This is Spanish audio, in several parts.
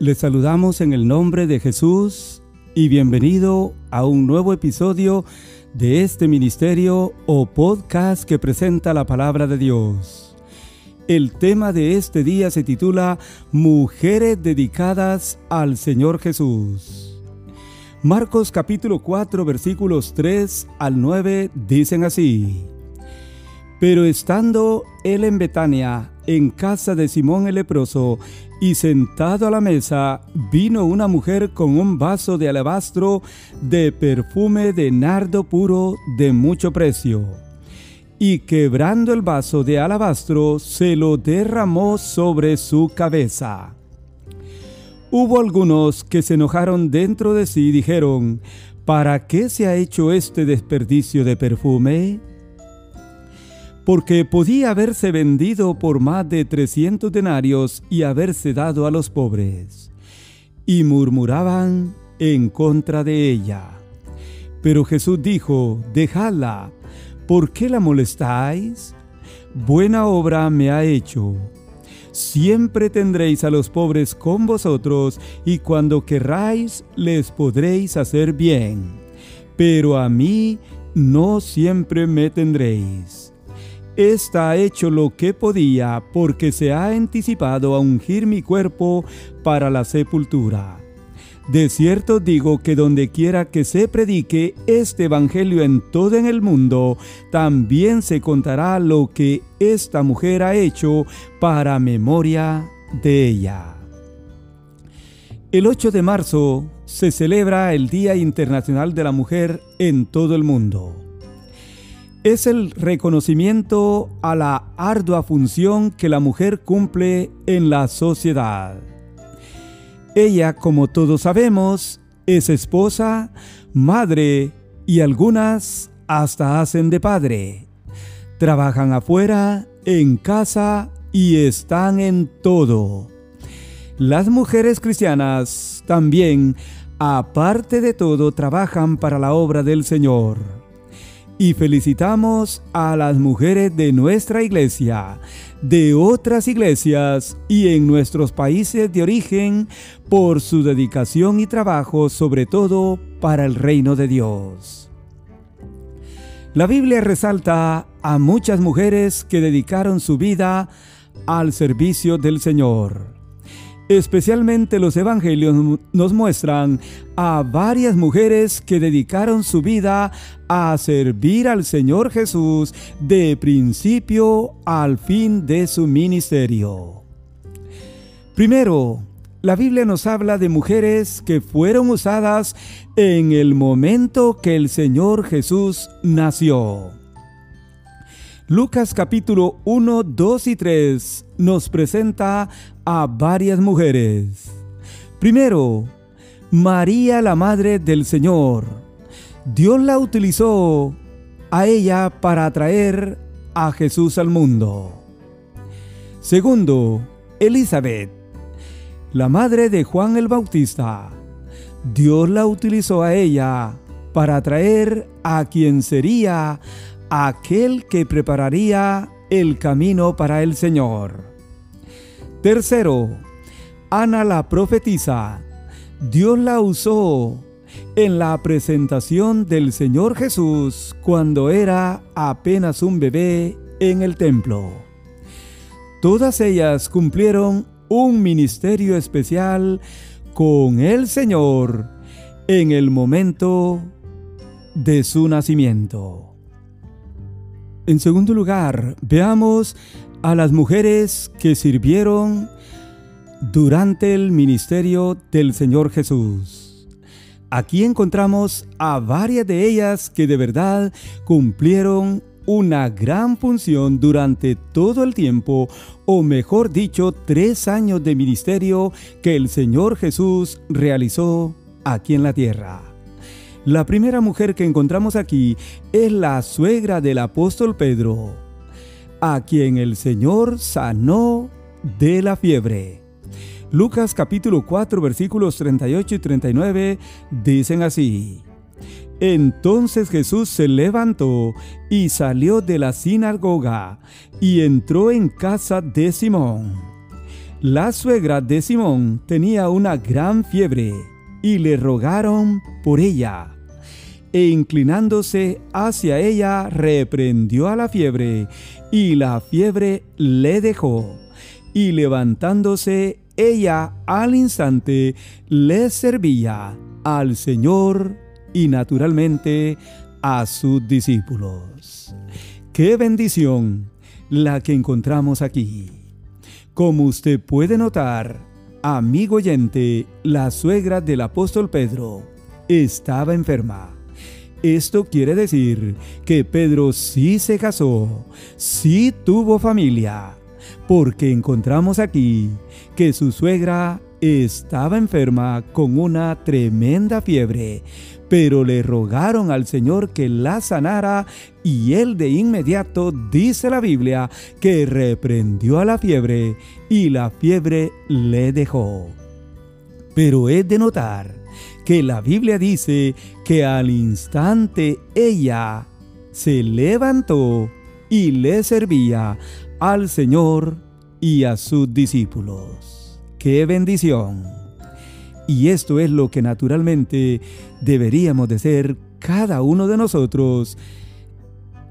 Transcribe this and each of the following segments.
Les saludamos en el nombre de Jesús y bienvenido a un nuevo episodio de este ministerio o podcast que presenta la palabra de Dios. El tema de este día se titula Mujeres dedicadas al Señor Jesús. Marcos capítulo 4 versículos 3 al 9 dicen así. Pero estando él en Betania, en casa de Simón el leproso, y sentado a la mesa, vino una mujer con un vaso de alabastro de perfume de nardo puro de mucho precio. Y quebrando el vaso de alabastro, se lo derramó sobre su cabeza. Hubo algunos que se enojaron dentro de sí y dijeron, ¿para qué se ha hecho este desperdicio de perfume? Porque podía haberse vendido por más de trescientos denarios y haberse dado a los pobres. Y murmuraban en contra de ella. Pero Jesús dijo, dejadla, ¿por qué la molestáis? Buena obra me ha hecho. Siempre tendréis a los pobres con vosotros y cuando querráis les podréis hacer bien. Pero a mí no siempre me tendréis. Esta ha hecho lo que podía porque se ha anticipado a ungir mi cuerpo para la sepultura. De cierto digo que donde quiera que se predique este Evangelio en todo en el mundo, también se contará lo que esta mujer ha hecho para memoria de ella. El 8 de marzo se celebra el Día Internacional de la Mujer en todo el mundo es el reconocimiento a la ardua función que la mujer cumple en la sociedad. Ella, como todos sabemos, es esposa, madre y algunas hasta hacen de padre. Trabajan afuera, en casa y están en todo. Las mujeres cristianas también, aparte de todo, trabajan para la obra del Señor y felicitamos a las mujeres de nuestra iglesia, de otras iglesias y en nuestros países de origen por su dedicación y trabajo, sobre todo para el reino de Dios. La Biblia resalta a muchas mujeres que dedicaron su vida al servicio del Señor. Especialmente los evangelios nos muestran a varias mujeres que dedicaron su vida a servir al Señor Jesús de principio al fin de su ministerio. Primero, la Biblia nos habla de mujeres que fueron usadas en el momento que el Señor Jesús nació. Lucas capítulo 1, 2 y 3 nos presenta a varias mujeres. Primero, María la Madre del Señor. Dios la utilizó a ella para atraer a Jesús al mundo. Segundo, Elizabeth, la madre de Juan el Bautista. Dios la utilizó a ella para atraer a quien sería aquel que prepararía el camino para el Señor. Tercero, Ana la profetisa. Dios la usó en la presentación del Señor Jesús cuando era apenas un bebé en el templo. Todas ellas cumplieron un ministerio especial con el Señor en el momento de su nacimiento. En segundo lugar, veamos a las mujeres que sirvieron durante el ministerio del Señor Jesús. Aquí encontramos a varias de ellas que de verdad cumplieron una gran función durante todo el tiempo, o mejor dicho, tres años de ministerio que el Señor Jesús realizó aquí en la tierra. La primera mujer que encontramos aquí es la suegra del apóstol Pedro, a quien el Señor sanó de la fiebre. Lucas capítulo 4 versículos 38 y 39 dicen así. Entonces Jesús se levantó y salió de la sinagoga y entró en casa de Simón. La suegra de Simón tenía una gran fiebre y le rogaron por ella. E inclinándose hacia ella, reprendió a la fiebre, y la fiebre le dejó. Y levantándose ella al instante, le servía al Señor y naturalmente a sus discípulos. ¡Qué bendición la que encontramos aquí! Como usted puede notar, amigo oyente, la suegra del apóstol Pedro estaba enferma. Esto quiere decir que Pedro sí se casó, sí tuvo familia, porque encontramos aquí que su suegra estaba enferma con una tremenda fiebre, pero le rogaron al Señor que la sanara y él de inmediato, dice la Biblia, que reprendió a la fiebre y la fiebre le dejó. Pero es de notar que la Biblia dice que al instante ella se levantó y le servía al Señor y a sus discípulos. ¡Qué bendición! Y esto es lo que naturalmente deberíamos de ser cada uno de nosotros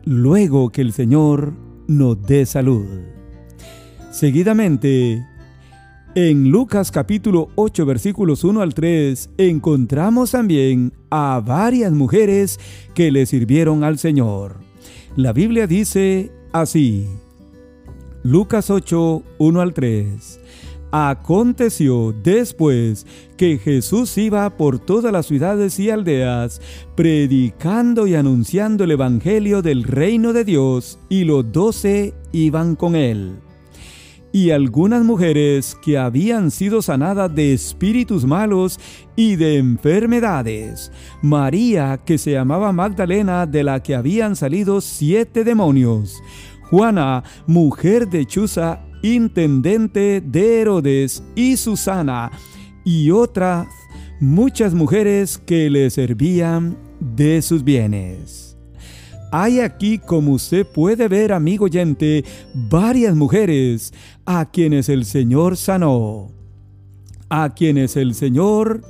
luego que el Señor nos dé salud. Seguidamente, en Lucas capítulo 8 versículos 1 al 3 encontramos también a varias mujeres que le sirvieron al Señor. La Biblia dice así, Lucas 8, 1 al 3. Aconteció después que Jesús iba por todas las ciudades y aldeas, predicando y anunciando el Evangelio del reino de Dios, y los doce iban con él. Y algunas mujeres que habían sido sanadas de espíritus malos y de enfermedades, María que se llamaba Magdalena, de la que habían salido siete demonios, Juana, mujer de Chuza, intendente de Herodes, y Susana, y otras muchas mujeres que le servían de sus bienes. Hay aquí, como usted puede ver, amigo oyente, varias mujeres a quienes el Señor sanó, a quienes el Señor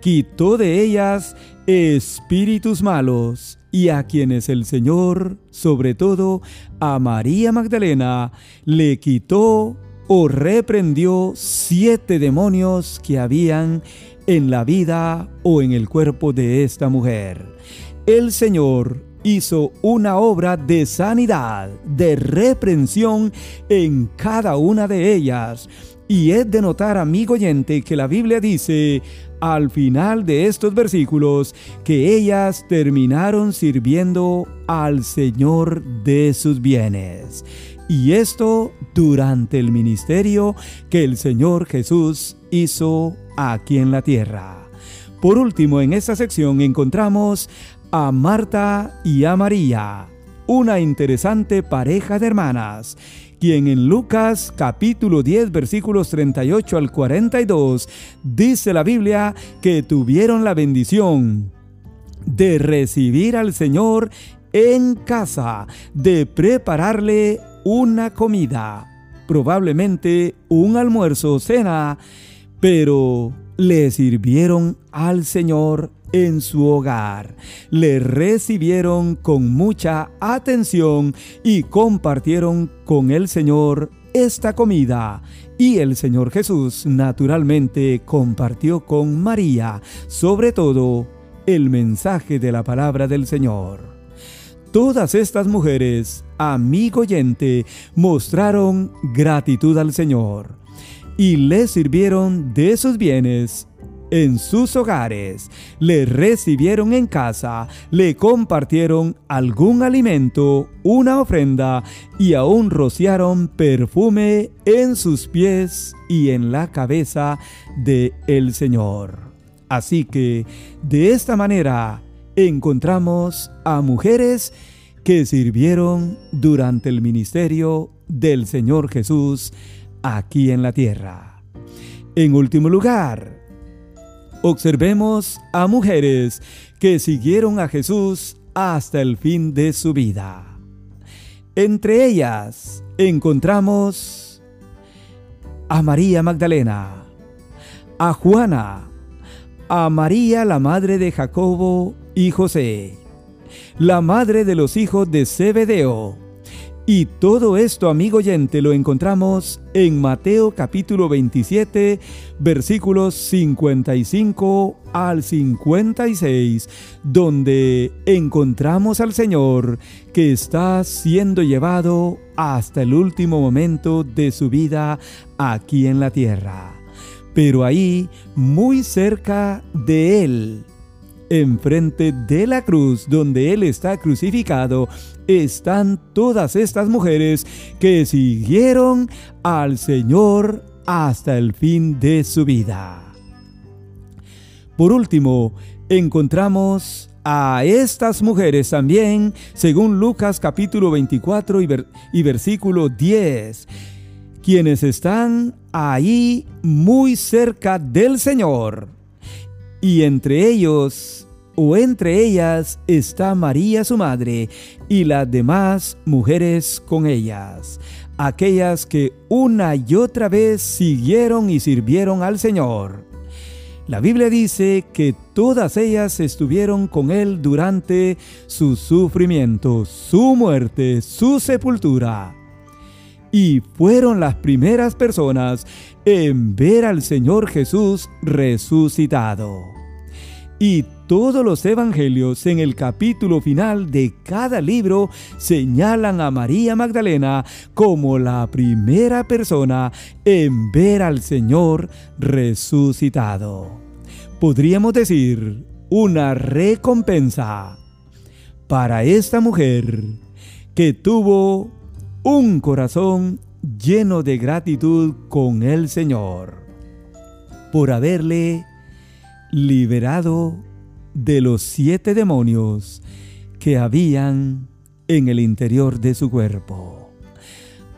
quitó de ellas espíritus malos y a quienes el Señor, sobre todo a María Magdalena, le quitó o reprendió siete demonios que habían en la vida o en el cuerpo de esta mujer. El Señor hizo una obra de sanidad, de reprensión en cada una de ellas. Y es de notar, amigo oyente, que la Biblia dice, al final de estos versículos que ellas terminaron sirviendo al Señor de sus bienes. Y esto durante el ministerio que el Señor Jesús hizo aquí en la tierra. Por último, en esta sección encontramos a Marta y a María, una interesante pareja de hermanas quien en Lucas capítulo 10 versículos 38 al 42 dice la Biblia que tuvieron la bendición de recibir al Señor en casa, de prepararle una comida, probablemente un almuerzo o cena, pero le sirvieron al Señor en su hogar. Le recibieron con mucha atención y compartieron con el Señor esta comida. Y el Señor Jesús naturalmente compartió con María, sobre todo, el mensaje de la palabra del Señor. Todas estas mujeres, amigo oyente, mostraron gratitud al Señor y le sirvieron de sus bienes en sus hogares, le recibieron en casa, le compartieron algún alimento, una ofrenda y aún rociaron perfume en sus pies y en la cabeza de el Señor. Así que de esta manera encontramos a mujeres que sirvieron durante el ministerio del Señor Jesús aquí en la tierra. En último lugar, observemos a mujeres que siguieron a Jesús hasta el fin de su vida. Entre ellas encontramos a María Magdalena, a Juana, a María la madre de Jacobo y José, la madre de los hijos de Zebedeo, y todo esto, amigo oyente, lo encontramos en Mateo capítulo 27, versículos 55 al 56, donde encontramos al Señor que está siendo llevado hasta el último momento de su vida aquí en la tierra. Pero ahí, muy cerca de Él, enfrente de la cruz donde Él está crucificado, están todas estas mujeres que siguieron al Señor hasta el fin de su vida. Por último, encontramos a estas mujeres también, según Lucas capítulo 24 y, versículo 10, quienes están ahí muy cerca del Señor. Y entre ellos o entre ellas está María su madre y las demás mujeres con ellas, aquellas que una y otra vez siguieron y sirvieron al Señor. La Biblia dice que todas ellas estuvieron con Él durante su sufrimiento, su muerte, su sepultura. Y fueron las primeras personas en ver al Señor Jesús resucitado. Y todos los evangelios en el capítulo final de cada libro señalan a María Magdalena como la primera persona en ver al Señor resucitado. Podríamos decir una recompensa para esta mujer que tuvo un corazón lleno de gratitud con el Señor por haberle liberado de los siete demonios que habían en el interior de su cuerpo.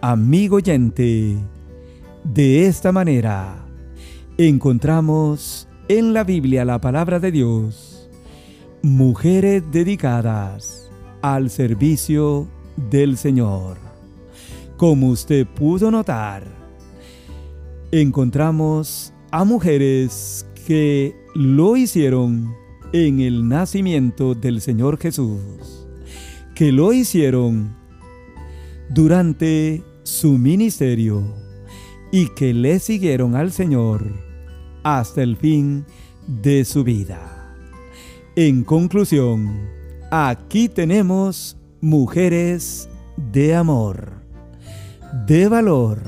Amigo oyente, de esta manera encontramos en la Biblia la palabra de Dios, mujeres dedicadas al servicio del Señor. Como usted pudo notar, encontramos a mujeres que lo hicieron en el nacimiento del Señor Jesús, que lo hicieron durante su ministerio y que le siguieron al Señor hasta el fin de su vida. En conclusión, aquí tenemos mujeres de amor, de valor,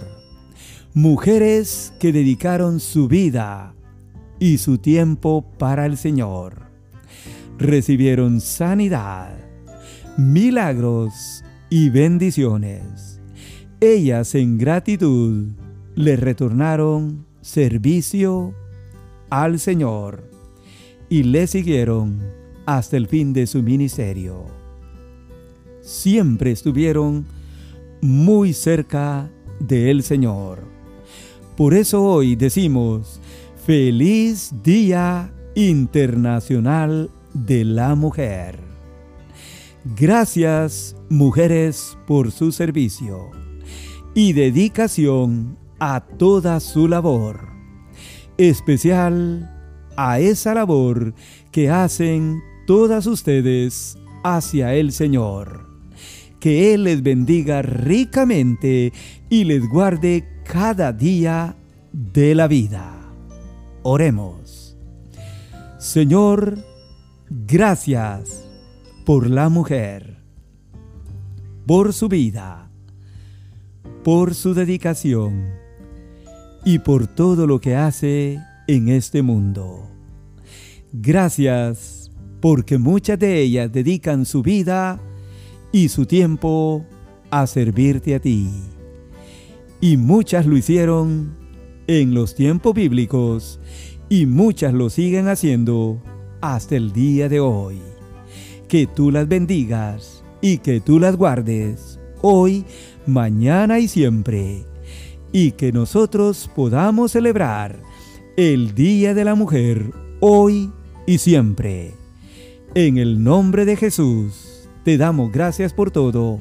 mujeres que dedicaron su vida y su tiempo para el Señor recibieron sanidad, milagros y bendiciones. Ellas en gratitud le retornaron servicio al Señor y le siguieron hasta el fin de su ministerio. Siempre estuvieron muy cerca del Señor. Por eso hoy decimos, feliz Día Internacional de la mujer. Gracias, mujeres, por su servicio y dedicación a toda su labor, especial a esa labor que hacen todas ustedes hacia el Señor. Que Él les bendiga ricamente y les guarde cada día de la vida. Oremos. Señor, Gracias por la mujer, por su vida, por su dedicación y por todo lo que hace en este mundo. Gracias porque muchas de ellas dedican su vida y su tiempo a servirte a ti. Y muchas lo hicieron en los tiempos bíblicos y muchas lo siguen haciendo hasta el día de hoy. Que tú las bendigas y que tú las guardes hoy, mañana y siempre. Y que nosotros podamos celebrar el Día de la Mujer hoy y siempre. En el nombre de Jesús te damos gracias por todo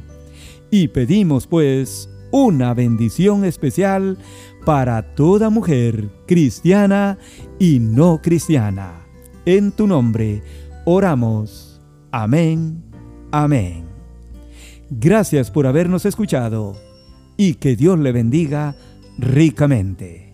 y pedimos pues una bendición especial para toda mujer cristiana y no cristiana. En tu nombre oramos. Amén. Amén. Gracias por habernos escuchado y que Dios le bendiga ricamente.